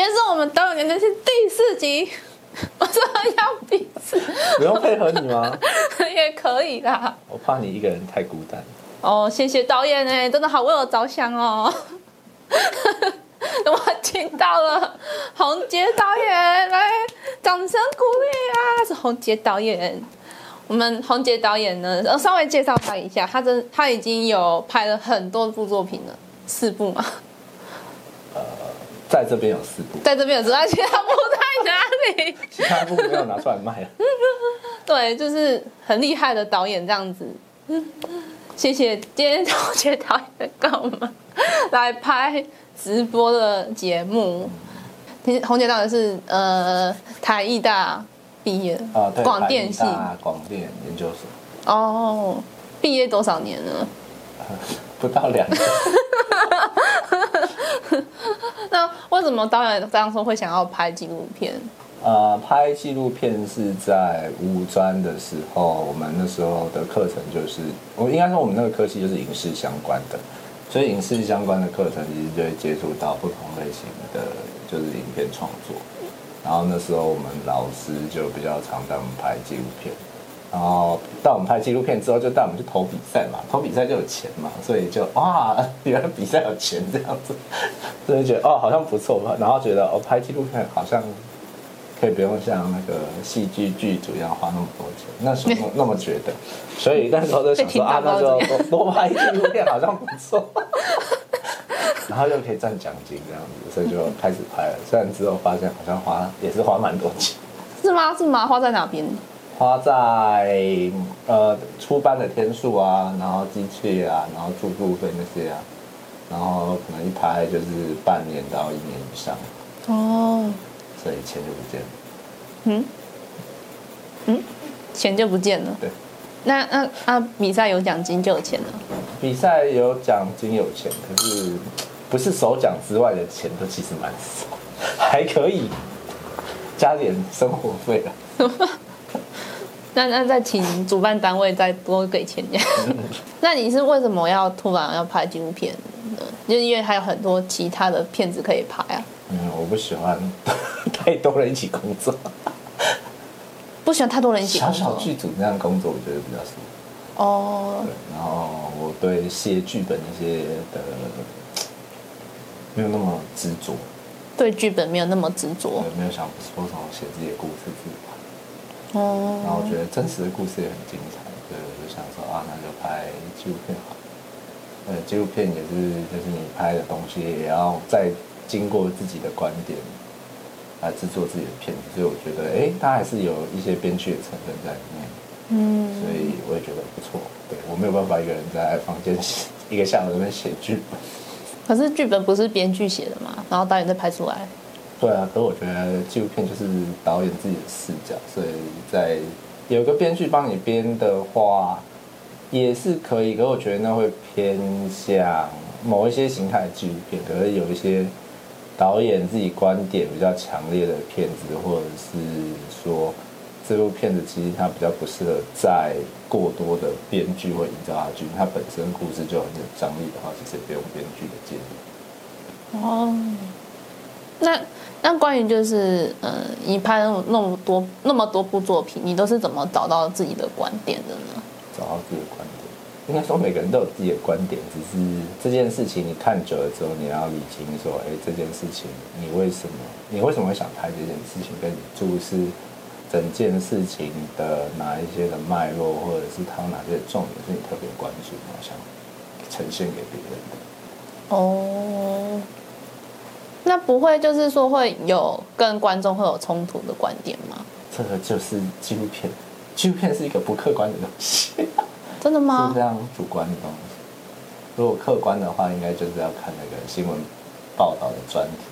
今天是我们导演年的是第四集，我说要彼此，不用配合你吗？也可以啦。我怕你一个人太孤单。哦，谢谢导演哎，真的好为我着想哦。我听到了，洪杰导演来，掌声鼓励啊！是洪杰导演。我们洪杰导演呢，呃，稍微介绍他一下，他真他已经有拍了很多部作品了，四部嘛。呃，在这边有四部，在这边有四部，其他部在哪里？其他部没有拿出来卖。对，就是很厉害的导演这样子。谢谢今天同学导演跟我们来拍直播的节目。其实红姐导演是呃台艺大毕业啊，对，广电系广电研究所。哦，毕业多少年了？不到两个。那为什么导演当初会想要拍纪录片？呃，拍纪录片是在五专的时候，我们那时候的课程就是，我应该说我们那个科系就是影视相关的，所以影视相关的课程其实就会接触到不同类型的，就是影片创作。然后那时候我们老师就比较常带我们拍纪录片，然后带我们拍纪录片之后，就带我们去投比赛嘛，投比赛就有钱嘛，所以就哇，原来比赛有钱这样子，所以觉得哦好像不错吧，然后觉得哦拍纪录片好像。可以不用像那个戏剧剧组一样花那么多钱，那时候 那么觉得，所以那时候就想说啊，那就多多拍纪录片好像不错，然后又可以赚奖金这样子，所以就开始拍了。虽然之后发现好像花也是花蛮多钱，是吗？是吗？花在哪边？花在呃出班的天数啊，然后机器啊，然后住宿费那些啊，然后可能一拍就是半年到一年以上。哦。所以钱就不见了。嗯嗯，钱就不见了。对。那那啊，比赛有奖金就有钱了。比赛有奖金有钱，可是不是首奖之外的钱都其实蛮少，还可以加点生活费了。那那再请主办单位再多给钱呀。那你是为什么要突然要拍纪录片呢？就是因为还有很多其他的片子可以拍啊。嗯，我不喜欢 太多人一起工作，不喜欢太多人一起工作。小小剧组那样工作，我觉得比较舒服。哦。对，然后我对写剧本那些的没有那么执着。对剧本没有那么执着。对，没有想说什么写自己的故事自己拍。哦。然后我觉得真实的故事也很精彩，所以我就想说啊，那就拍纪录片好。呃，纪录片也是，就是你拍的东西也要再。经过自己的观点来制作自己的片子，所以我觉得，哎，它还是有一些编剧的成分在里面。嗯，所以我也觉得不错。对，我没有办法一个人在房间一个下午在那边写剧本。可是剧本不是编剧写的嘛？然后导演再拍出来。对啊，可是我觉得纪录片就是导演自己的视角，所以在有个编剧帮你编的话也是可以。可我觉得那会偏向某一些形态的纪录片，可是有一些。导演自己观点比较强烈的片子，或者是说这部片子其实它比较不适合在过多的编剧或营造下去，它本身故事就很有张力的话，其实也不用编剧的建议。哦，那那关于就是呃，你拍那么那么多那么多部作品，你都是怎么找到自己的观点的呢？找到自己的观点。应该说每个人都有自己的观点，只是这件事情你看久了之后，你要理清说，哎，这件事情你为什么，你为什么会想拍这件事情，跟你注视整件事情的哪一些的脉络，或者是它有哪些重点是你特别关注，然后想呈现给别人的。哦，那不会就是说会有跟观众会有冲突的观点吗？这个就是纪录片，纪录片是一个不客观的东西。真的吗？是非常主观的东西。如果客观的话，应该就是要看那个新闻报道的专题，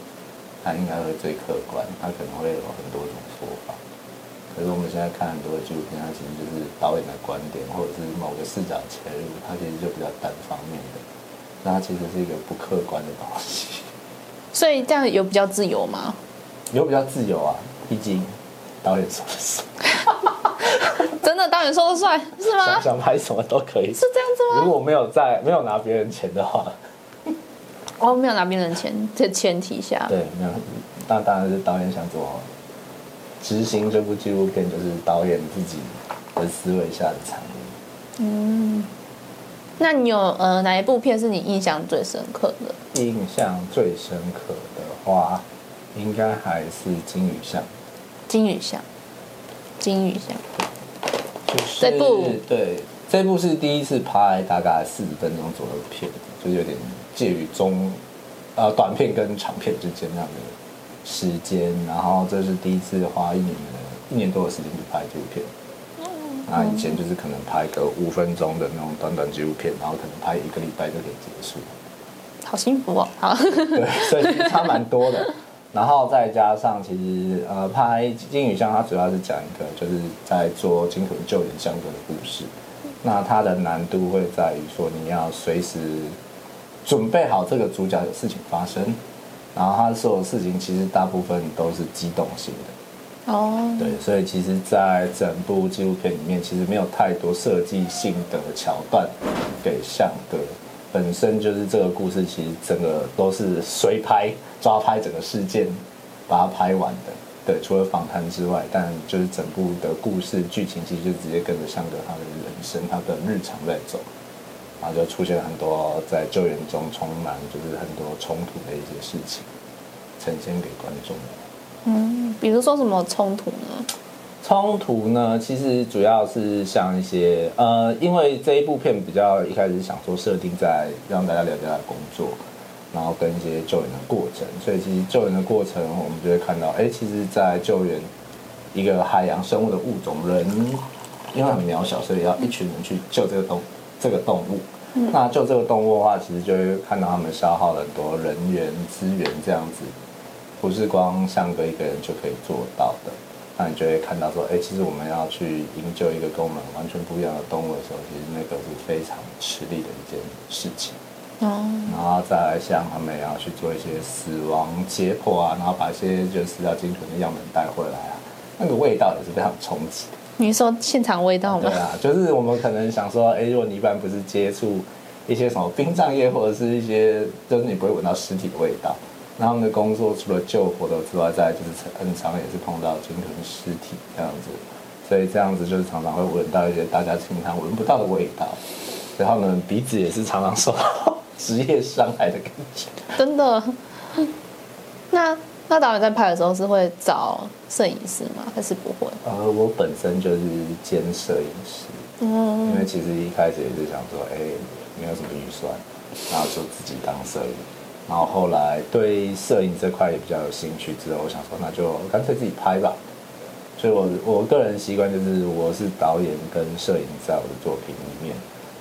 它应该会最客观，它可能会有很多种说法。可是我们现在看很多的纪录片，它其实就是导演的观点，或者是某个视角切入，它其实就比较单方面的，那它其实是一个不客观的东西。所以这样有比较自由吗？有比较自由啊，毕竟导演说的是。真的导演说的算是吗？想想拍什么都可以，是这样子吗？如果没有在没有拿别人钱的话，哦，没有拿别人钱，这前提下，对，没有，那当然是导演想做执行这部纪录片，就是导演自己的思维下的产物。嗯，那你有呃哪一部片是你印象最深刻的？印象最深刻的话，应该还是金鱼巷。金鱼巷，金鱼巷，就是这部对，这部是第一次拍，大概四十分钟左右的片，就是有点介于中，呃，短片跟长片之间那样的时间。然后这是第一次花一年的一年多的时间去拍这部片。那以前就是可能拍个五分钟的那种短短纪录片，然后可能拍一个礼拜就可以结束。好幸福哦！好，对，所以差蛮多的。然后再加上，其实呃，拍《金鱼巷》，它主要是讲一个就是在做鲸豚救援相关的故事。那它的难度会在于说，你要随时准备好这个主角有事情发生，然后他所有事情其实大部分都是机动性的。哦。对，所以其实，在整部纪录片里面，其实没有太多设计性的桥段给向哥。本身就是这个故事，其实整个都是随拍抓拍整个事件，把它拍完的。对，除了访谈之外，但就是整部的故事剧情，其实就直接跟着向哥他的人生、他的日常在走，然后就出现很多在救援中充满就是很多冲突的一些事情，呈现给观众。嗯，比如说什么冲突呢？冲突呢，其实主要是像一些呃，因为这一部片比较一开始想说设定在让大家了解他的工作，然后跟一些救援的过程，所以其实救援的过程我们就会看到，哎，其实，在救援一个海洋生物的物种，人因为很渺小，所以要一群人去救这个动这个动物。那救这个动物的话，其实就会看到他们消耗了很多人员资源，这样子不是光像哥一个人就可以做到的。那你就会看到说，哎，其实我们要去营救一个跟我们完全不一样的动物的时候，其实那个是非常吃力的一件事情。哦。然后再来像他们也要去做一些死亡解剖啊，然后把一些就是死掉鲸豚的样本带回来啊，那个味道也是非常冲击。你说现场味道吗？对啊，就是我们可能想说，哎，如果你一般不是接触一些什么殡葬业或者是一些，就是你不会闻到尸体的味道。他们的工作除了救活的之外，再就是很常也是碰到鲸豚尸体这样子，所以这样子就是常常会闻到一些大家平常闻不到的味道，然后呢，鼻子也是常常受到 职业伤害的感觉。真的？那那导演在拍的时候是会找摄影师吗？还是不会？呃，我本身就是兼摄影师，嗯，因为其实一开始也是想说，哎，没有什么预算，然后就自己当摄影。然后后来对摄影这块也比较有兴趣，之后我想说那就干脆自己拍吧。所以我我个人习惯就是我是导演跟摄影在我的作品里面，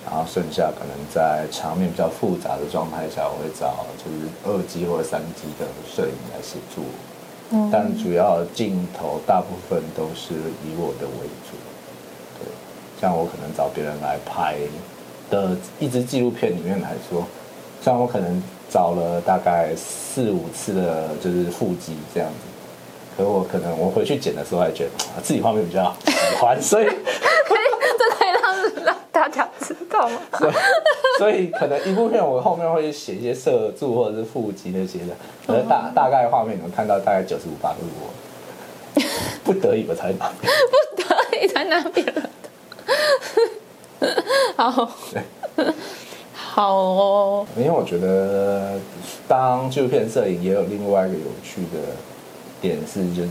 然后剩下可能在场面比较复杂的状态下，我会找就是二机或者三机的摄影来协助。嗯，但主要镜头大部分都是以我的为主。对，像我可能找别人来拍的一支纪录片里面来说，像我可能。找了大概四五次的，就是腹肌这样子。可我可能我回去剪的时候，还觉得自己画面比较喜欢，所以 可以这可以让让大家知道吗？对，所以可能一部片我后面会写一些摄助或者是腹肌那些的，可能大大概画面你们看到大概九十五八度我不得已我才拿，不得已才拿别人的，好。对好哦，因为我觉得当纪录片摄影也有另外一个有趣的点是，就是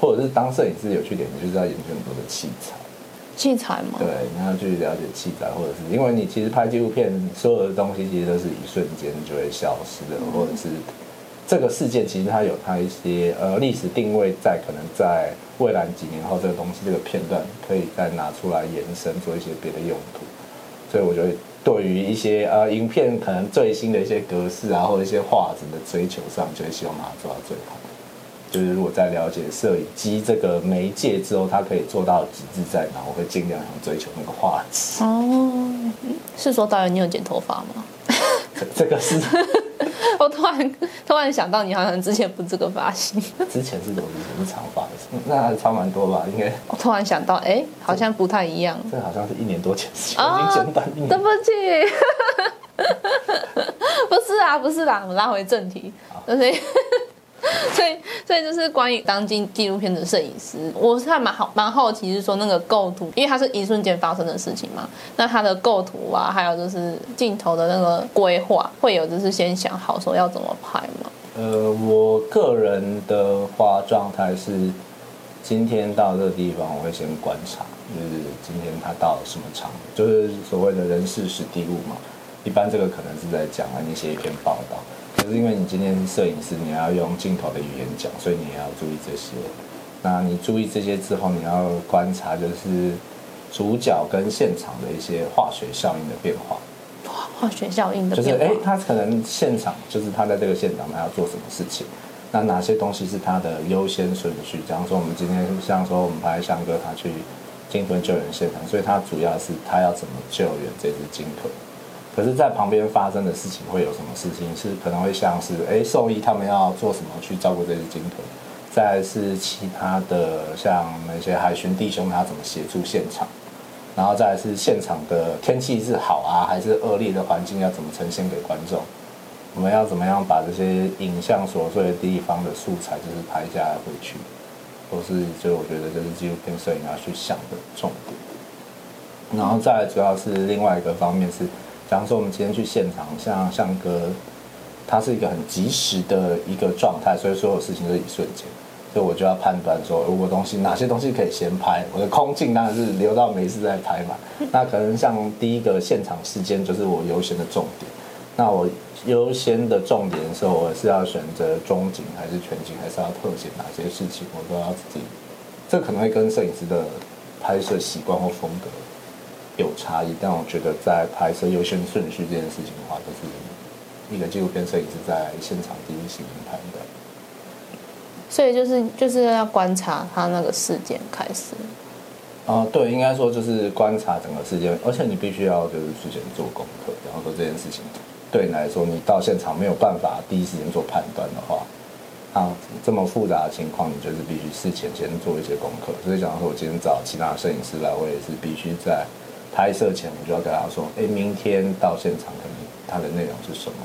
或者是当摄影师有趣点，你就是要研究很多的器材。器材吗？对，你要去了解器材，或者是因为你其实拍纪录片，所有的东西其实都是一瞬间就会消失的，或者是这个事件其实它有它一些呃历史定位在，可能在未来几年后，这个东西这个片段可以再拿出来延伸做一些别的用途，所以我觉得。对于一些呃影片可能最新的一些格式啊，或者一些画质的追求上，就会希望把它做到最好。就是如果在了解摄影机这个媒介之后，它可以做到极致在哪，我会尽量想追求那个画质。哦，是说导演你有剪头发吗？这，这个是。我突然突然想到，你好像之前不是这个发型。之前是怎么是长发的？那还差蛮多吧？应该。我突然想到，哎，好像不太一样。这好像是一年多前，已经剪短一年。对不起，不是啊，不是啦，我们拉回正题。所以，所以就是关于当今纪录片的摄影师，我是还蛮好蛮好奇，是说那个构图，因为它是一瞬间发生的事情嘛。那它的构图啊，还有就是镜头的那个规划，会有就是先想好说要怎么拍吗？呃，我个人的话状态是，今天到这个地方，我会先观察，就是今天他到了什么场，就是所谓的人事史地物嘛。一般这个可能是在讲啊，你写一篇报道。可是因为你今天是摄影师，你要用镜头的语言讲，所以你也要注意这些。那你注意这些之后，你要观察就是主角跟现场的一些化学效应的变化。化学效应的变化。就是哎，他可能现场就是他在这个现场他要做什么事情？那哪些东西是他的优先顺序？假如说我们今天像说我们拍香哥他去金豚救援现场，所以他主要是他要怎么救援这只鲸豚。可是，在旁边发生的事情会有什么事情？是可能会像是，哎，兽医他们要做什么去照顾这只鲸豚？再是其他的，像那些海巡弟兄他怎么协助现场？然后再是现场的天气是好啊，还是恶劣的环境要怎么呈现给观众？我们要怎么样把这些影像琐碎的地方的素材，就是拍下来回去？都是就我觉得这是纪录片摄影要去想的重点。然后再主要是另外一个方面是。假如说我们今天去现场，像像哥，他是一个很及时的一个状态，所以所有事情都是一瞬间，所以我就要判断说，如果东西哪些东西可以先拍，我的空镜当然是留到没事再拍嘛。那可能像第一个现场时间就是我优先的重点，那我优先的重点的时候，我是要选择中景还是全景，还是要特写哪些事情，我都要自己。这可能会跟摄影师的拍摄习惯或风格。有差异，但我觉得在拍摄优先顺序这件事情的话，就是一个纪录片摄影师在现场第一时间拍的。所以就是就是要观察他那个事件开始。啊、呃，对，应该说就是观察整个事件，而且你必须要就是事先做功课，然后说这件事情对你来说，你到现场没有办法第一时间做判断的话，啊，这么复杂的情况，你就是必须事前先做一些功课。所以，假如说我今天找其他摄影师来，我也是必须在。拍摄前我就要跟他说：“哎，明天到现场可能它的内容是什么？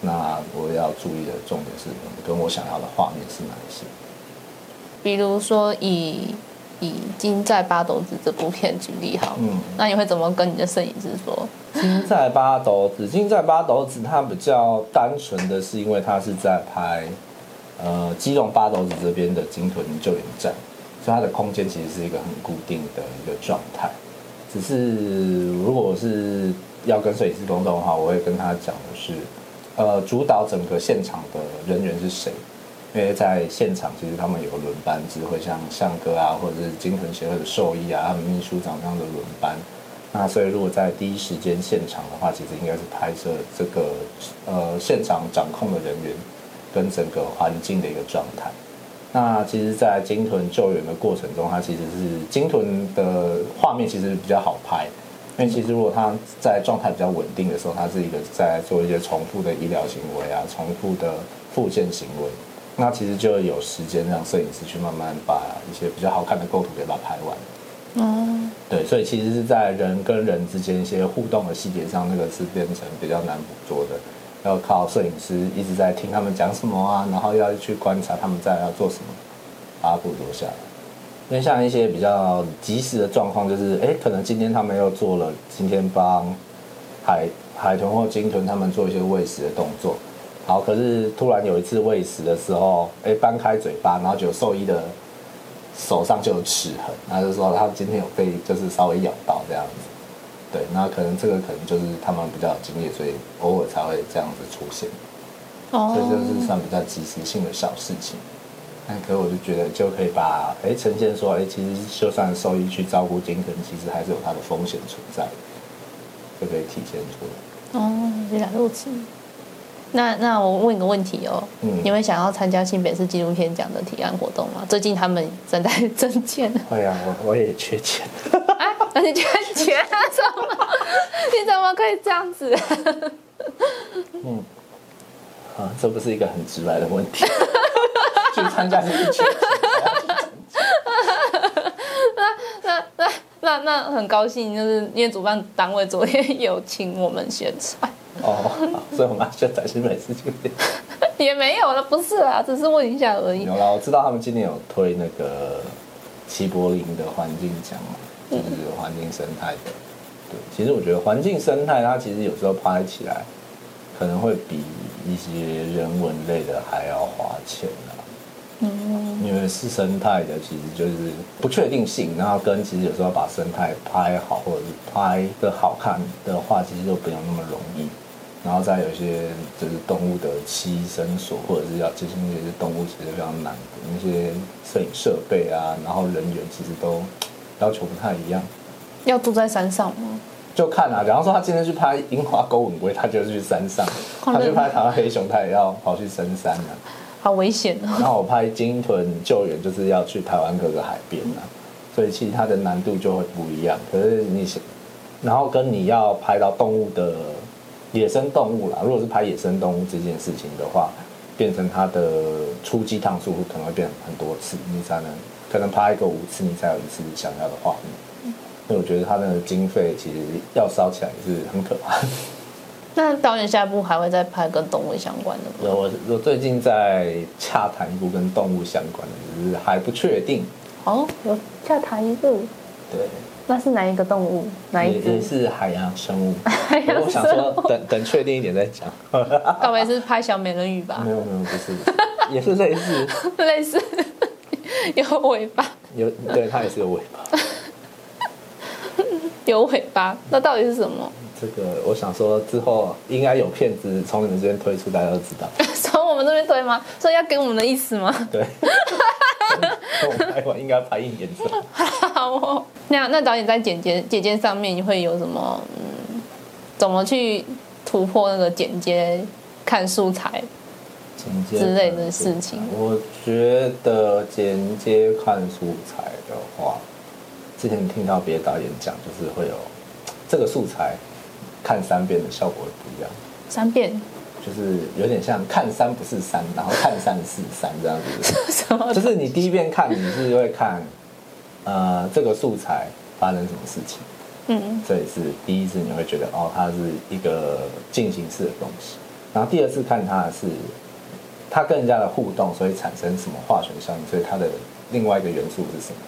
那我要注意的重点是，跟我想要的画面是哪一些？比如说以以《金在八斗子》这部片举例好，嗯，那你会怎么跟你的摄影师说？《金在八斗子》，《金在八斗子》它比较单纯的是因为它是在拍呃基隆八斗子这边的鲸豚救援站，所以它的空间其实是一个很固定的一个状态。”只是，如果是要跟摄影师沟通的话，我会跟他讲的是，呃，主导整个现场的人员是谁？因为在现场，其实他们有轮班制，会像相哥啊，或者是鲸豚协会的兽医啊，他们秘书长这样的轮班。那所以，如果在第一时间现场的话，其实应该是拍摄这个呃现场掌控的人员跟整个环境的一个状态。那其实，在鲸豚救援的过程中，它其实是鲸豚的画面其实比较好拍，因为其实如果它在状态比较稳定的时候，它是一个在做一些重复的医疗行为啊，重复的复健行为，那其实就有时间让摄影师去慢慢把一些比较好看的构图给它拍完。嗯，对，所以其实是在人跟人之间一些互动的细节上，那个是变成比较难捕捉的。要靠摄影师一直在听他们讲什么啊，然后要去观察他们在要做什么，把它捕捉下来。因为像一些比较及时的状况，就是哎，可能今天他们又做了，今天帮海海豚或鲸豚他们做一些喂食的动作。好，可是突然有一次喂食的时候，哎，掰开嘴巴，然后就兽医的手上就有齿痕，他就说他今天有被就是稍微咬到这样子。对，那可能这个可能就是他们比较有经验，所以偶尔才会这样子出现。哦，这就是算比较即时性的小事情。那可是我就觉得就可以把哎呈现说，哎，其实就算兽医去照顾鲸豚，其实还是有它的风险存在，就可以体现出来。哦，原来如此。那那我问一个问题哦，嗯，你们想要参加新北市纪录片奖的提案活动吗？最近他们正在 征件。对啊，我我也缺钱。那你缺钱啊？怎么？你怎么可以这样子？嗯，啊，这不是一个很直白的问题。去参加是一缺钱。那那那那那很高兴，就是因为主办单位昨天有请我们宣传。哦，所以我们要宣传新北市青年也没有了，不是啦，只是问一下而已。有啦，我知道他们今年有推那个齐柏林的环境奖嘛，就是环境生态的。对，其实我觉得环境生态它其实有时候拍起来可能会比一些人文类的还要花钱啊。嗯，因为是生态的，其实就是不确定性，然后跟其实有时候把生态拍好或者是拍的好看的话，其实就不用那么容易。然后再有一些就是动物的栖身所，或者是要接近那些动物，其实非常难的那些摄影设备啊，然后人员其实都要求不太一样。要住在山上吗？就看啊，假如说他今天去拍樱花钩吻鲑，他就是去山上；他去拍台湾黑熊，他也要跑去深山啊。好危险哦！然后我拍鲸豚救援，就是要去台湾各个海边啊，所以其实它的难度就会不一样。可是你，然后跟你要拍到动物的野生动物啦，如果是拍野生动物这件事情的话，变成它的出击趟数可能会变很多次，你才能可能拍一个五次，你才有一次想要的画面。所以我觉得它的经费其实要烧起来也是很可怕。那导演下一部还会再拍跟动物相关的吗？我我最近在洽谈一部跟动物相关的，只是还不确定。哦，有洽谈一部。对。那是哪一个动物？哪一只？也是海洋生物。海洋生物。我想说，等等确定一点再讲。该不会是拍小美人鱼吧？没有没有，不是，也是类似。类似。有尾巴。有，对，它也是有尾巴。有尾巴，那到底是什么？这个我想说，之后应该有片子从你们这边推出，大家都知道。从我们这边推吗？所以要给我们的意思吗？对。我拍完应该拍一年之后。好哦。那那导演在剪接剪接上面会有什么？嗯，怎么去突破那个剪接看素材剪接之类的事情？我觉得剪接看素材的话，之前听到别的导演讲，就是会有这个素材。看三遍的效果会不一样。三遍，就是有点像看三不是三，然后看三是三这样子。什么？就是你第一遍看，你是会看，呃，这个素材发生什么事情。嗯。所以是第一次你会觉得哦，它是一个进行式的东西。然后第二次看它是，它跟人家的互动，所以产生什么化学效应，所以它的另外一个元素是什么？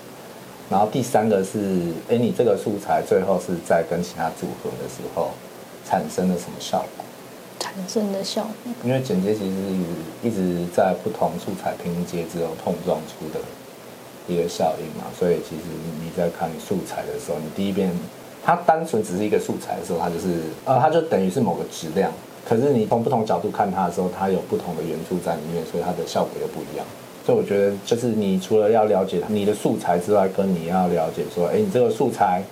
然后第三个是，哎，你这个素材最后是在跟其他组合的时候产生了什么效果？产生的效果。因为剪接其实是一直在不同素材拼接之后碰撞出的一个效应嘛，所以其实你在看素材的时候，你第一遍它单纯只是一个素材的时候，它就是呃，它就等于是某个质量。可是你从不同角度看它的时候，它有不同的元素在里面，所以它的效果又不一样。所以我觉得，就是你除了要了解你的素材之外，跟你要了解说，哎，你这个素材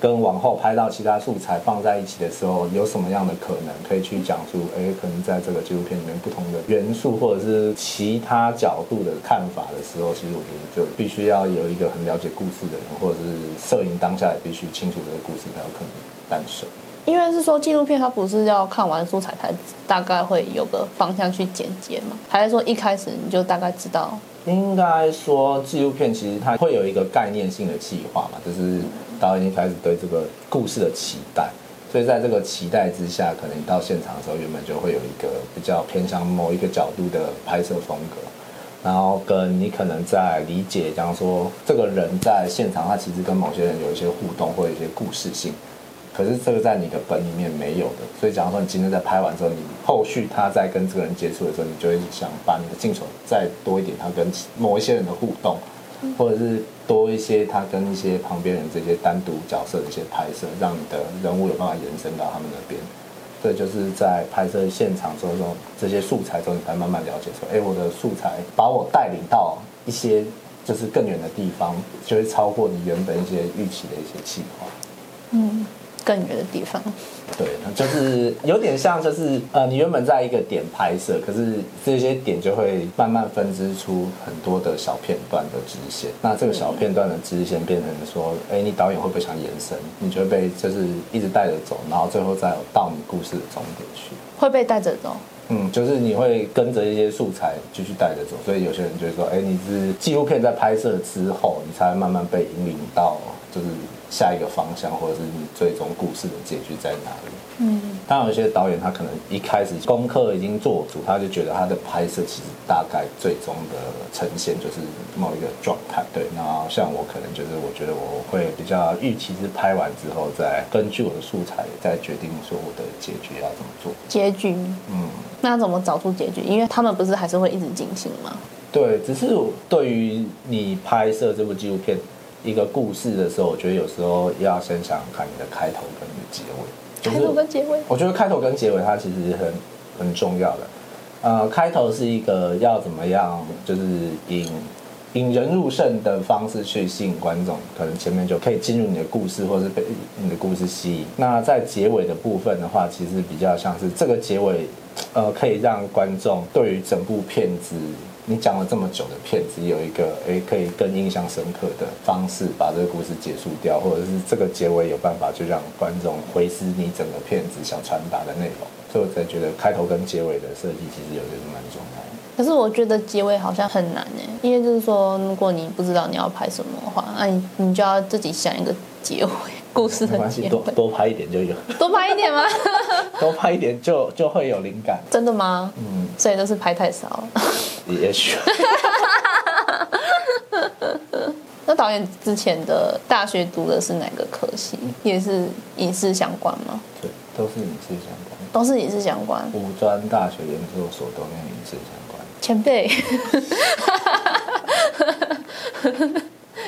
跟往后拍到其他素材放在一起的时候，有什么样的可能可以去讲出，哎，可能在这个纪录片里面不同的元素或者是其他角度的看法的时候，其实我觉得就必须要有一个很了解故事的人，或者是摄影当下也必须清楚这个故事才有可能诞生。因为是说纪录片，它不是要看完素材才大概会有个方向去剪接嘛？还是说一开始你就大概知道？应该说纪录片其实它会有一个概念性的计划嘛，就是导演一开始对这个故事的期待，所以在这个期待之下，可能你到现场的时候，原本就会有一个比较偏向某一个角度的拍摄风格，然后跟你可能在理解，假如说这个人在现场，他其实跟某些人有一些互动或者一些故事性。可是这个在你的本里面没有的，所以假如说你今天在拍完之后，你后续他在跟这个人接触的时候，你就会想把你的镜头再多一点，他跟某一些人的互动，或者是多一些他跟一些旁边人这些单独角色的一些拍摄，让你的人物有办法延伸到他们那边。这就是在拍摄现场之后，这些素材之后，你才慢慢了解说，哎，我的素材把我带领到一些就是更远的地方，就会超过你原本一些预期的一些计划。嗯。更远的地方，对，就是有点像，就是呃，你原本在一个点拍摄，可是这些点就会慢慢分支出很多的小片段的支线。那这个小片段的支线变成说，哎，你导演会不会想延伸？你就会被就是一直带着走，然后最后再到你故事的终点去。会被带着走？嗯，就是你会跟着一些素材继续带着走。所以有些人就会说，哎，你是纪录片在拍摄之后，你才会慢慢被引领到就是。下一个方向，或者是你最终故事的结局在哪里？嗯，当然，有些导演他可能一开始功课已经做足，他就觉得他的拍摄其实大概最终的呈现就是某一个状态。对，那像我可能就是我觉得我会比较预期是拍完之后再根据我的素材再决定说我的结局要怎么做。结局，嗯，那怎么找出结局？因为他们不是还是会一直进行吗？对，只是对于你拍摄这部纪录片一个故事的时候，我觉得有时候要先想想看你的开头跟你的结尾。开头跟结尾，我觉得开头跟结尾它其实很很重要的。呃，开头是一个要怎么样，就是引引人入胜的方式去吸引观众，可能前面就可以进入你的故事，或是被你的故事吸引。那在结尾的部分的话，其实比较像是这个结尾，呃，可以让观众对于整部片子。你讲了这么久的片子，有一个诶可以更印象深刻的方式把这个故事结束掉，或者是这个结尾有办法就让观众回思你整个片子想传达的内容，所以我才觉得开头跟结尾的设计其实有些是蛮重要的。可是我觉得结尾好像很难诶，因为就是说，如果你不知道你要拍什么的话，那你你就要自己想一个结尾，故事的结尾。多多拍一点就有，多拍一点吗？多拍一点就就会有灵感。真的吗？嗯，所以都是拍太少了。也许。那导演之前的大学读的是哪个科系？也是影视相关吗？对，都是影视相关。都是影视相关。五专大学研究所都跟影视相关。前辈。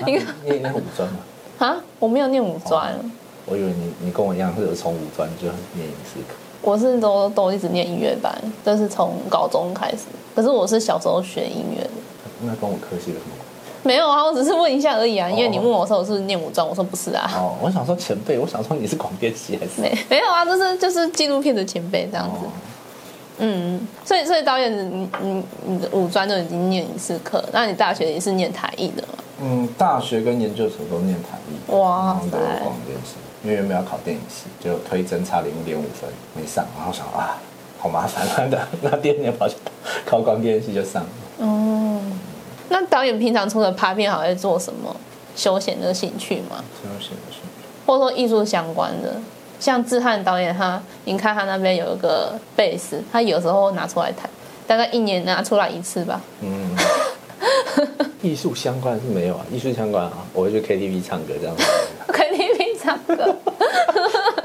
你你念五专吗？啊，我没有念五专。哦，我以为你你跟我一样，是从五专就念影视科。我是都都一直念音乐班，这是从高中开始。可是我是小时候学音乐的。那跟我科系有什么关系？没有啊，我只是问一下而已啊。因为你问我说我是不是念武专，我说不是啊。哦，我想说前辈，我想说你是广电系还是？没 没有啊，就是就是纪录片的前辈这样子。哦、嗯，所以所以导演，你你你的五专都已经念一次课，那你大学也是念台艺的吗？嗯，大学跟研究所都念台艺。哇塞！广电系。因为原本要考电影系，就推甄差零点五分没上，然后想啊，好麻烦的，那第二年跑去考广电系就上了。哦，那导演平常除了拍片，还会做什么休闲的兴趣吗？休闲的兴趣，或者说艺术相关的，像志翰导演他，你看他那边有一个贝斯，他有时候拿出来弹，大概一年拿出来一次吧。嗯，艺术相关是没有啊，艺术相关啊，我会去 KTV 唱歌这样子。唱歌，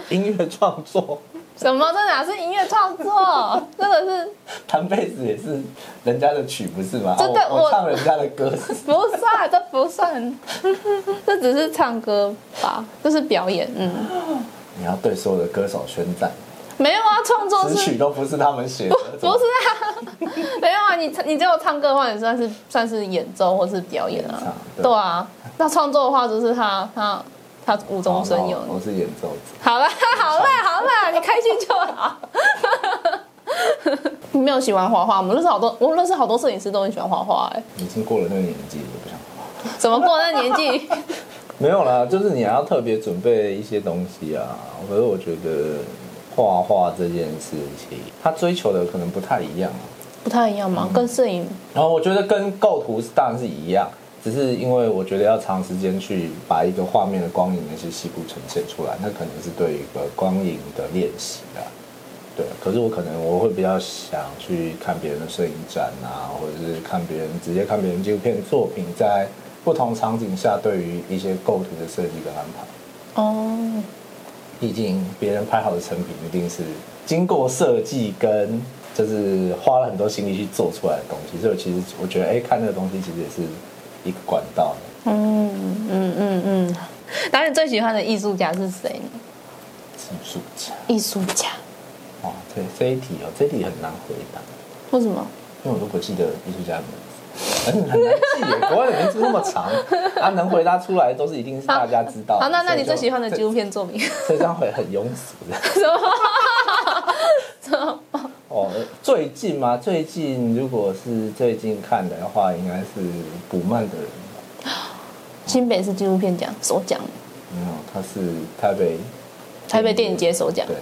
音乐创作？什么？这哪是音乐创作？真的是弹贝斯，也是人家的曲，不是吗？这对、哦、我唱人家的歌，不算，这不算，这只是唱歌吧？这是表演。嗯，你要对所有的歌手宣战？没有啊，创作词曲都不是他们写的不，不是啊，没有啊，你你只有唱歌的话，也算是算是演奏或是表演啊，对，对啊。那创作的话，就是他他。他无中生有，我是演奏者。好啦，好啦，好啦，你开心就好。你没有喜欢画画？我们认识好多，我认识好多摄影师都很喜欢画画。哎，已经过了那个年纪，我不想画。怎么过那个年纪？没有啦，就是你还要特别准备一些东西啊。可是我觉得画画这件事情，他追求的可能不太一样。不太一样吗？嗯、跟摄影？然后我觉得跟构图当然是一样。只是因为我觉得要长时间去把一个画面的光影那些细部呈现出来，那可能是对一个光影的练习啊。对，可是我可能我会比较想去看别人的摄影展啊，或者是看别人直接看别人纪录片作品，在不同场景下对于一些构图的设计跟安排。哦，毕竟别人拍好的成品一定是经过设计跟就是花了很多心力去做出来的东西，所以其实我觉得，哎，看那个东西其实也是。一个管道。嗯嗯嗯嗯。导演最喜欢的艺术家是谁呢？艺术家。艺术家。哇，对这一题哦，这一题很难回答。为什么？因为我都不记得艺术家的名字，很难记耶。国外的名字那么长，啊，能回答出来都是一定是大家知道的。好，那那你最喜欢的纪录片作品？这张会很庸俗的。什么？哦，最近吗？最近如果是最近看的话，应该是不慢的人吧。新北市纪录片奖首奖。没有，他是台北台北电影节首奖。对，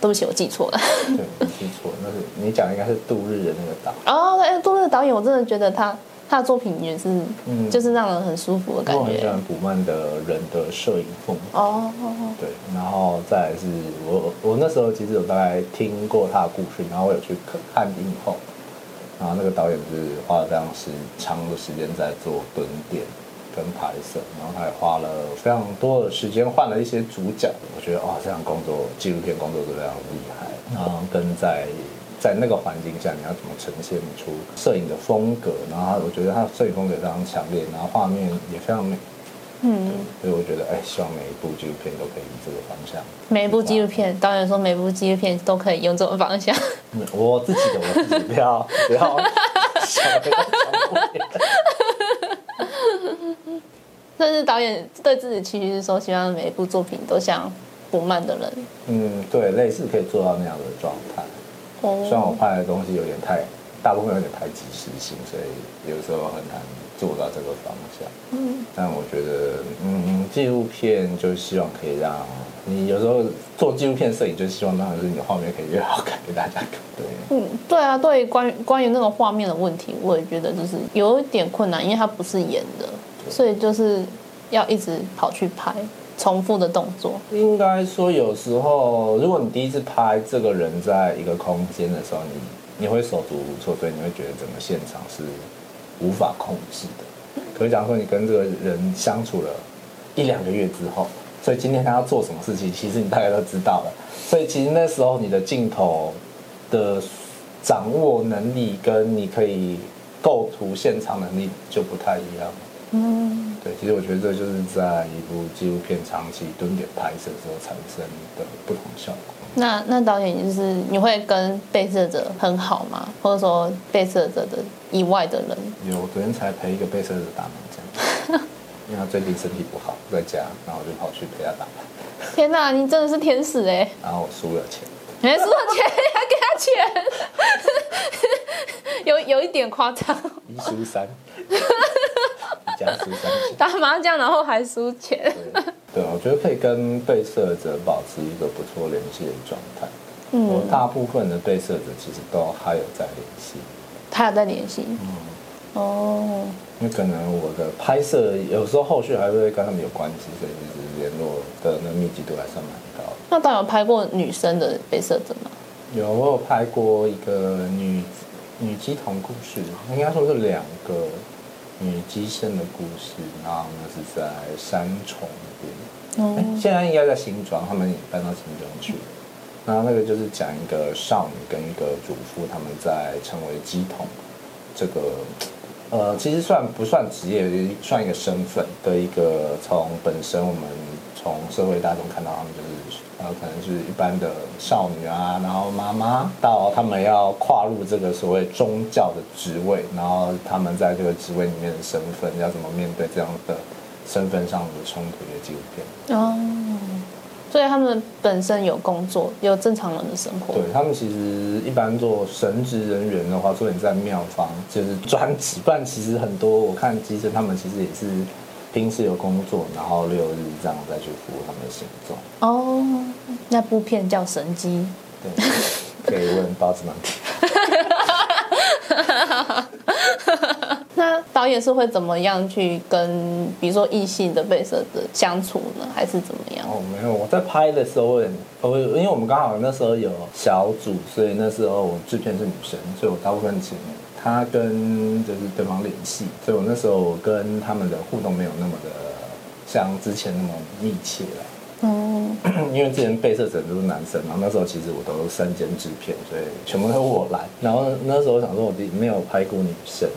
对不起，我记错了。对，你记错了，那是你讲的应该是杜日的那个导。哦，哎，杜日的导演，我真的觉得他他的作品也是，嗯，就是让人很舒服的感觉。我很喜欢卜曼的人的摄影风格。哦，对，然后再来是我我那时候其实有大概听过他的故事，然后我有去看影后，然后那个导演是花了非常时长的时间在做蹲点跟拍摄，然后他也花了非常多的时间换了一些主角。我觉得哇，这样工作纪录片工作是非常厉害。然后跟在在那个环境下，你要怎么呈现出摄影的风格？然后我觉得他摄影风格非常强烈，然后画面也非常美。嗯，所以我觉得，哎，希望每一部纪录片都可以以这个方向。每一部纪录片，导演说每部纪录片都可以用这种方向。我自己的，我自己不要不要。但是导演对自己其实是说，希望每一部作品都像不慢的人。嗯，对，类似可以做到那样的状态。哦。虽然我拍的东西有点太，大部分有点太即时性，所以有时候很难做到这个方向。嗯。但我觉得，嗯，纪录片就希望可以让你有时候做纪录片摄影，就希望当然是你的画面可以越好看给大家看。对。嗯，对啊，对于关于关于那个画面的问题，我也觉得就是有一点困难，因为它不是演的，所以就是要一直跑去拍。重复的动作，应该说有时候，如果你第一次拍这个人在一个空间的时候，你你会手足无措，所以你会觉得整个现场是无法控制的。可是假如说你跟这个人相处了一两个月之后，所以今天他要做什么事情，其实你大概都知道了。所以其实那时候你的镜头的掌握能力跟你可以构图现场能力就不太一样。嗯。对，其实我觉得这就是在一部纪录片长期蹲点拍摄之后产生的不同效果。那那导演就是你会跟被摄者很好吗？或者说被摄者的以外的人？有，我昨天才陪一个被摄者打麻将，因为他最近身体不好，在家，然后我就跑去陪他打牌。天哪，你真的是天使哎！然后我输了钱，你还输了钱，还给他钱，有有一点夸张，一输三。打麻将，然后还输钱。对，我觉得可以跟被摄者保持一个不错联系的状态。嗯，我大部分的被摄者其实都还有在联系。他有在联系。嗯。哦。那可能我的拍摄有时候后续还会跟他们有关系，所以其实联络的那密集度还算蛮高的。那导演有拍过女生的被摄者吗？有，我有拍过一个女女乩童故事，应该说是两个。女机身的故事，然后呢是在三重那边，现在应该在新庄，他们也搬到新庄去。然后那个就是讲一个少女跟一个主妇，他们在成为鸡童这个，呃，其实算不算职业，算一个身份的一个，从本身我们从社会大众看到他们就是。然后可能是一般的少女啊，然后妈妈到他们要跨入这个所谓宗教的职位，然后他们在这个职位里面的身份要怎么面对这样的身份上的冲突的纪录片。哦，所以他们本身有工作，有正常人的生活。对，他们其实一般做神职人员的话，所以你在庙方就是专职，不然其实很多我看机身他们其实也是。平时有工作，然后六日这样再去服务他们的行踪。哦，那部片叫《神机》。对，可以问包子妈。那导演是会怎么样去跟，比如说异性的被摄者相处呢？还是怎么样？哦，没有，我在拍的时候，我因为我们刚好那时候有小组，所以那时候我制片是女生，所以我大部分请。他跟就是对方联系，所以我那时候跟他们的互动没有那么的像之前那么密切了。嗯，因为之前被摄者都是男生，然后那时候其实我都身兼制片，所以全部都是我来。然后那时候我想说，我没有拍过女生。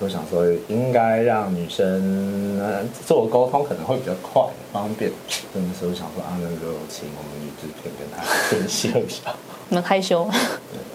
我想说，应该让女生做沟通可能会比较快方便。那时候想说，啊，那就请我们女制片跟他联系一下。很害羞。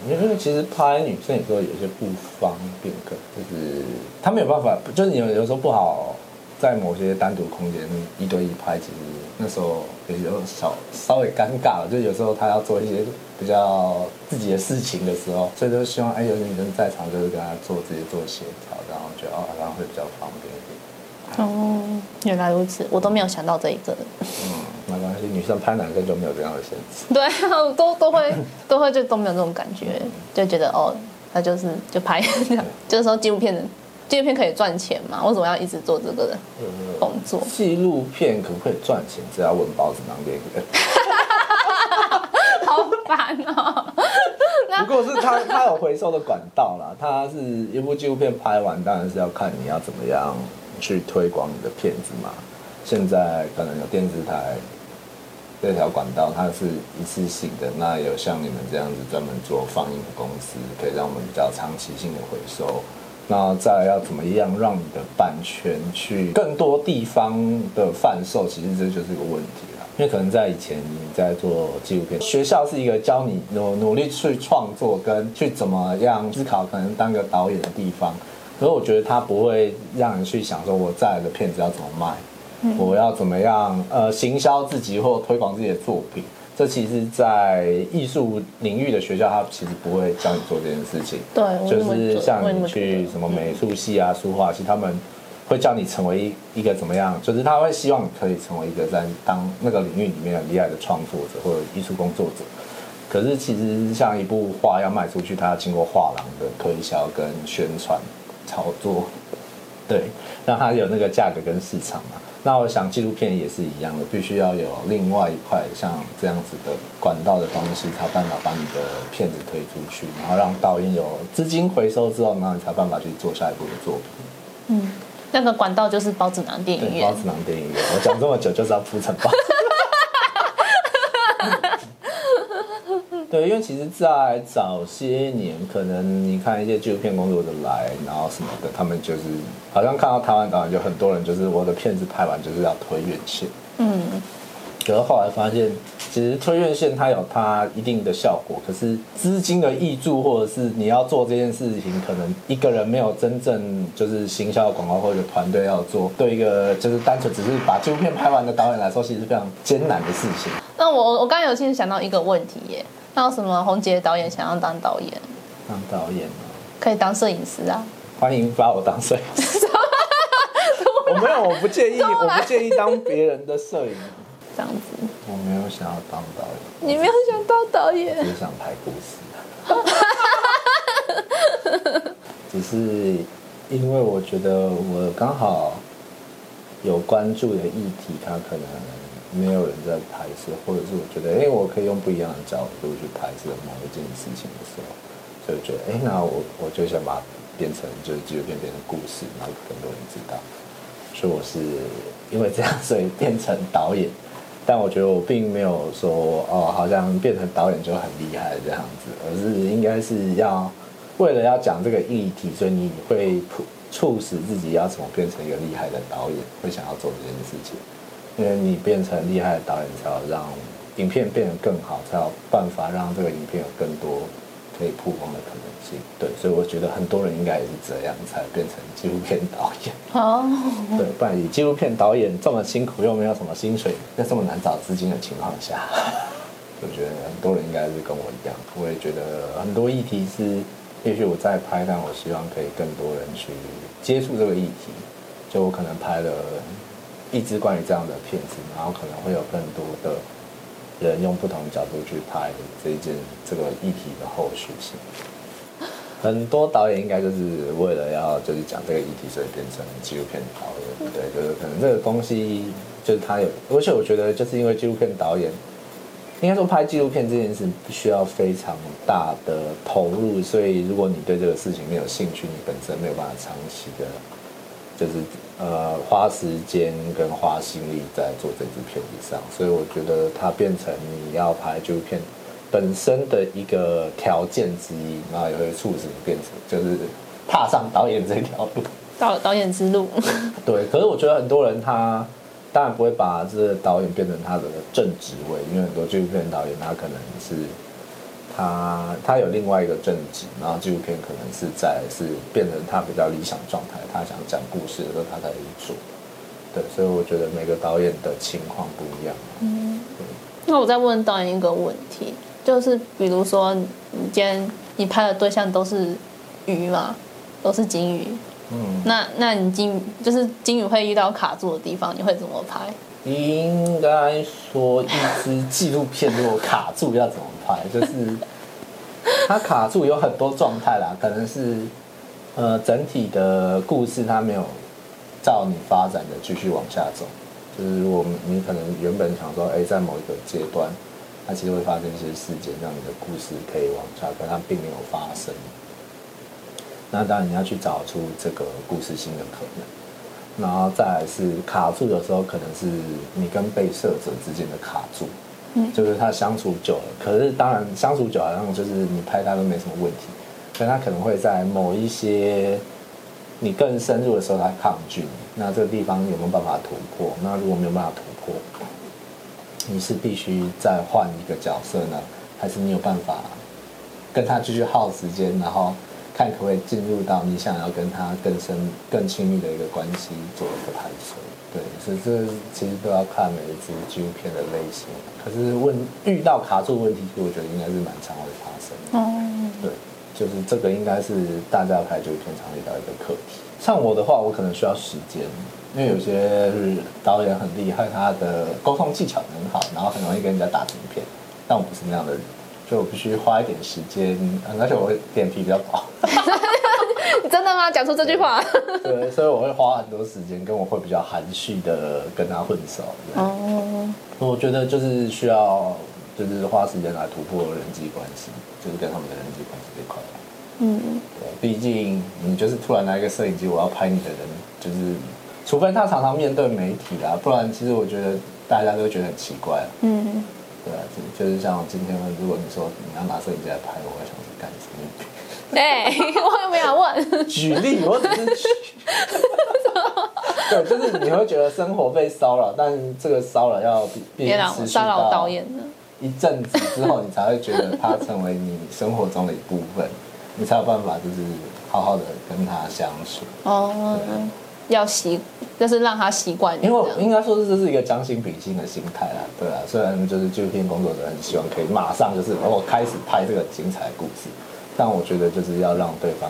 对，因为其实拍女生有时候有些不方便，可就是她没有办法，就是有有时候不好在某些单独空间一对一拍，其实那时候也有小稍微尴尬了。就有时候她要做一些。比较自己的事情的时候，所以就希望哎，有女生在场，就是跟他做自己做协调，然后觉得哦，然后会比较方便一点。哦，原来如此，我都没有想到这一个。嗯，没关系，女生拍男生就没有这样的限制。对，都都会都会就都没有这种感觉，就觉得哦，那就是就拍，就是说纪录片的。纪录片可以赚钱嘛？为什么要一直做这个的工作？纪录片可不可以赚钱？这要问包子囊这个。好烦哦！不过是他他有回收的管道啦，他是一部纪录片拍完，当然是要看你要怎么样去推广你的片子嘛。现在可能有电视台这条管道，它是一次性的，那有像你们这样子专门做放映的公司，可以让我们比较长期性的回收。那再要怎么样让你的版权去更多地方的贩售？其实这就是一个问题了。因为可能在以前你在做纪录片，学校是一个教你努努力去创作跟去怎么样思考，可能当个导演的地方。可是我觉得他不会让你去想说，我再来的片子要怎么卖，我要怎么样呃行销自己或推广自己的作品。这其实，在艺术领域的学校，他其实不会教你做这件事情。对，就是像你去什么美术系啊、书画系，他们会教你成为一个怎么样？就是他会希望你可以成为一个在当那个领域里面很厉害的创作者或者艺术工作者。可是，其实像一部画要卖出去，它要经过画廊的推销跟宣传操作，对，让它有那个价格跟市场嘛。那我想纪录片也是一样的，必须要有另外一块像这样子的管道的东西，才有办法把你的片子推出去，然后让导演有资金回收之后，然后你才有办法去做下一步的作品。嗯，那个管道就是包子囊电影院。包子囊电影院，我讲这么久就是要铺成包。对，因为其实，在早些年，可能你看一些纪录片工作者来，然后什么的，他们就是好像看到台湾导演，就很多人就是我的片子拍完就是要推院线。嗯。可是后来发现，其实推院线它有它一定的效果，可是资金的挹注，或者是你要做这件事情，可能一个人没有真正就是行销广告或者团队要做，对一个就是单纯只是把纪录片拍完的导演来说，其实是非常艰难的事情。那我我刚才有其实想到一个问题耶。那有什么宏杰导演想要当导演？当导演可以当摄影师啊！欢迎把我当摄影师。我没有，我不介意，我不介意当别人的摄影。这样子。我没有想要当导演。你没有想当导演？只是想拍故事。只是因为我觉得我刚好有关注的议题，它可能。没有人在拍摄，或者是我觉得，哎，我可以用不一样的角度去拍摄某一件事情的时候，就觉得，哎，那我我就想把它变成就是纪录片变成故事，然后更多人知道。所以我是因为这样，所以变成导演。但我觉得我并没有说，哦，好像变成导演就很厉害这样子，而是应该是要为了要讲这个议题，所以你会促使自己要怎么变成一个厉害的导演，会想要做这件事情。因为你变成厉害的导演，才要让影片变得更好，才有办法让这个影片有更多可以曝光的可能性。对，所以我觉得很多人应该也是这样才变成纪录片导演。哦，对，不然以纪录片导演这么辛苦又没有什么薪水，在这么难找资金的情况下，我觉得很多人应该是跟我一样。我也觉得很多议题是，也许我在拍，但我希望可以更多人去接触这个议题。就我可能拍了。一支关于这样的片子，然后可能会有更多的人用不同角度去拍这一件这个议题的后续性。很多导演应该就是为了要就是讲这个议题，所以变成纪录片导演。对，就是可能这个东西就是他有，而且我觉得就是因为纪录片导演，应该说拍纪录片这件事需要非常大的投入，所以如果你对这个事情没有兴趣，你本身没有办法长期的。就是呃花时间跟花心力在做这支片子上，所以我觉得它变成你要拍纪录片本身的一个条件之一，然后也会促使你变成就是踏上导演这条路，导导演之路。对，可是我觉得很多人他当然不会把这个导演变成他的正职位，因为很多纪录片导演他可能是。他他有另外一个正职，然后纪录片可能是在是变成他比较理想状态，他想讲故事的时候他才去做。对，所以我觉得每个导演的情况不一样。嗯，那我再问导演一个问题，就是比如说你今天你拍的对象都是鱼嘛，都是金鱼。嗯。那那你金就是金鱼会遇到卡住的地方，你会怎么拍？应该说，一支纪录片如果卡住要怎么拍？就是 它卡住有很多状态啦，可能是呃，整体的故事它没有照你发展的继续往下走。就是如果你可能原本想说，哎，在某一个阶段，它其实会发生一些事件，让你的故事可以往下，可它并没有发生。那当然你要去找出这个故事性的可能，然后再来是卡住的时候，可能是你跟被摄者之间的卡住，就是他相处久了，可是当然相处久了，然后就是你拍他都没什么问题，但他可能会在某一些。你更深入的时候，他抗拒你。那这个地方有没有办法突破？那如果没有办法突破，你是必须再换一个角色呢，还是你有办法跟他继续耗时间，然后看可不可以进入到你想要跟他更深、更亲密的一个关系做一个拍摄？对，所以这其实都要看每一支纪录片的类型。可是问遇到卡住问题，我觉得应该是蛮常会发生的。嗯，对。就是这个应该是大家拍纪录片常遇到一个课题。像我的话，我可能需要时间，因为有些导演很厉害，他的沟通技巧很好，然后很容易跟人家打成片。但我不是那样的人，所以我必须花一点时间，而且我脸皮比较薄。真的吗？讲出这句话？对，所以我会花很多时间，跟我会比较含蓄的跟他混熟。哦。我觉得就是需要。就是花时间来突破人际关系，就是跟他们的人际关系这块。嗯，对，毕竟你就是突然来一个摄影机，我要拍你的人，就是除非他常常面对媒体啦，不然其实我觉得大家都觉得很奇怪。嗯，对啊，就是像今天，如果你说你要拿摄影机来拍，我会想说干什么？对，我又没有问。举例，我只是举。对，就是你会觉得生活被骚扰，但这个骚扰要别骚扰导演呢。一阵子之后，你才会觉得它成为你生活中的一部分，你才有办法就是好好的跟他相处。哦，要习，就是让他习惯。因为应该说是这是一个将心比心的心态啦，对啊。虽然就是纪录片工作者很希望可以马上就是我开始拍这个精彩的故事，但我觉得就是要让对方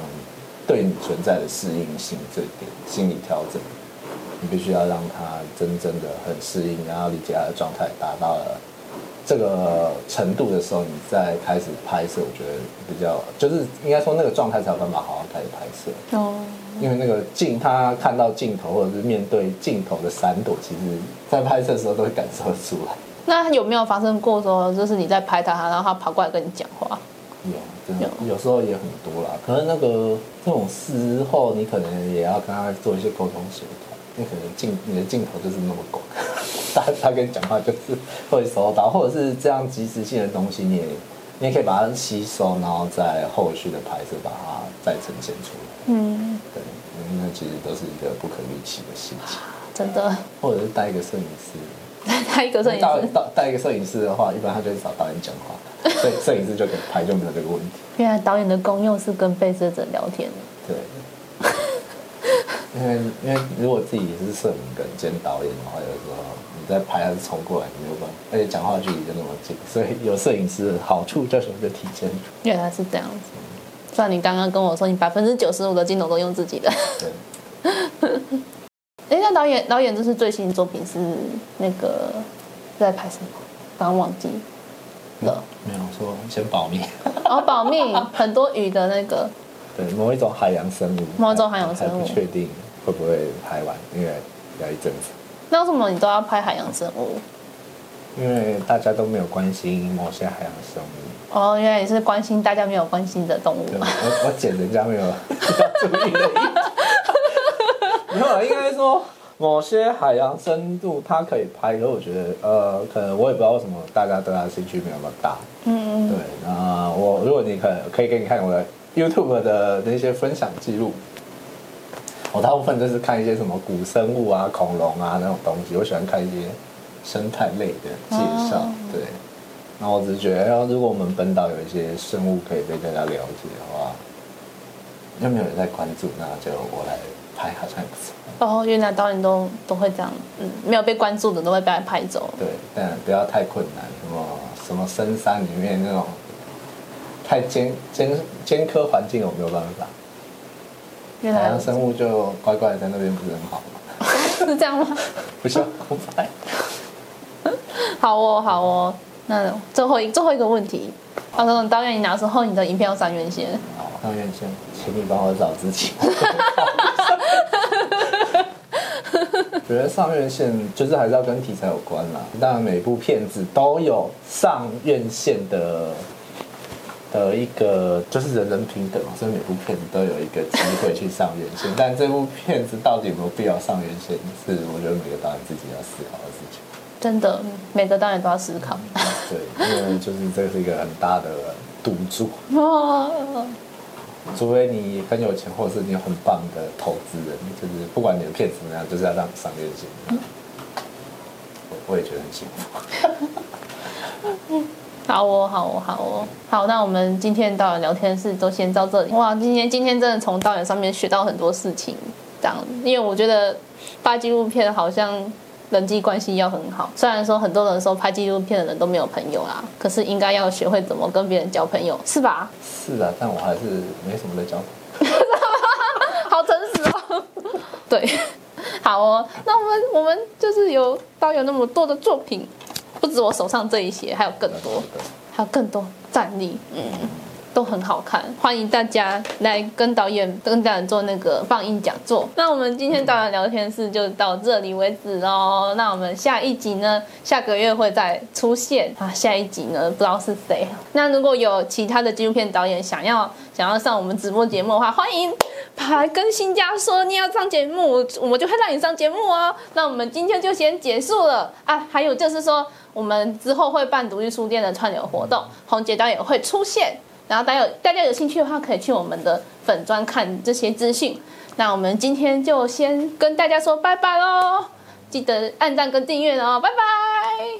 对你存在的适应性这一点心理调整，你必须要让他真正的很适应，然后理解他的状态达到了。这个程度的时候，你再开始拍摄，我觉得比较就是应该说那个状态才有办法好好开始拍摄。哦。因为那个镜，他看到镜头或者是面对镜头的闪躲，其实在拍摄的时候都会感受出来。那有没有发生过说，就是你在拍他，然后他跑过来跟你讲话？有，真的有，有时候也很多啦。可能那个这种时候，你可能也要跟他做一些沟通协调。你可能镜你的镜头就是那么广，他他跟你讲话就是会收到，或者是这样即时性的东西，你也你也可以把它吸收，然后在后续的拍摄把它再呈现出来。嗯，对，那其实都是一个不可预期的事情。真的。或者是带一个摄影师，带一个摄影师，带带一个摄影师的话，一般他就会找导演讲话，所以摄影师就可以拍，就没有这个问题。原来导演的功用是跟被摄者聊天。对。因为因为如果自己是摄影跟兼导演的话，有时候你在拍还是冲过来，你没有办法，而且讲话距离就那么近，所以有摄影师的好处叫什么就体现。原来是这样子，像你刚刚跟我说，你百分之九十五的镜头都用自己的。对。哎，那导演导演就是最新作品是那个在拍什么？刚刚忘记了。没有说先保密。哦，保密，很多鱼的那个。对，某一种海洋生物。某一种海洋生物。还不确定。会不会拍完？因为要一阵子。那为什么你都要拍海洋生物？因为大家都没有关心某些海洋生物。哦，原来你是关心大家没有关心的动物。对，我我捡人家没有 注意的。没有，应该说某些海洋深度它可以拍，可是我觉得呃，可能我也不知道为什么大家对它兴趣没有那么大。嗯嗯。对，那我如果你可可以给你看我的 YouTube 的那些分享记录。我大部分就是看一些什么古生物啊、恐龙啊那种东西，我喜欢看一些生态类的介绍。哦、对，那我只是觉得，如果我们本岛有一些生物可以被大家了解的话，又没有人在关注，那就我来拍，好像也不错。哦，原来导演都都会这样，嗯，没有被关注的都会被拍走。对，但不要太困难，什么什么深山里面那种太艰艰艰苛环境，我没有办法。海洋生物就乖乖在那边，不是很好吗？是这样吗？不需要我拍。好哦，好哦。那最后一最后一个问题，啊，导演，你哪时候你的影片要上院线？上院线，请你帮我找自己。觉得上院线就是还是要跟题材有关啦。当然，每部片子都有上院线的的一个，就是人人平等嘛，所以每部片子都有一个机会去上院线。但这部片子到底有没有必要上院线，是我觉得每个导演自己要思考的事情。真的，每个导演都要思考。对，因为就是这是一个很大的赌注。哦。除非你很有钱，或者是你很棒的投资人，就是不管你的片子怎么样，就是要让你上院线。嗯。我也觉得很幸福。好哦，好哦，好哦，好。那我们今天导演聊天室都先到这里。哇，今天今天真的从导演上面学到很多事情，这样。因为我觉得拍纪录片好像。人际关系要很好，虽然说很多人说拍纪录片的人都没有朋友啦，可是应该要学会怎么跟别人交朋友，是吧？是啊，但我还是没什么在交朋友。好诚实哦。对，好哦。那我们我们就是有导演那么多的作品，不止我手上这一些，还有更多，还有更多战力。嗯。都很好看，欢迎大家来跟导演跟导演做那个放映讲座。那我们今天导演聊天室就到这里为止喽。那我们下一集呢，下个月会再出现啊。下一集呢，不知道是谁。那如果有其他的纪录片导演想要想要上我们直播节目的话，欢迎来跟新加说你要上节目，我们就会让你上节目哦。那我们今天就先结束了啊。还有就是说，我们之后会办独立书店的串流活动，红姐导演会出现。然后大家有大家有兴趣的话，可以去我们的粉专看这些资讯。那我们今天就先跟大家说拜拜喽，记得按赞跟订阅哦，拜拜。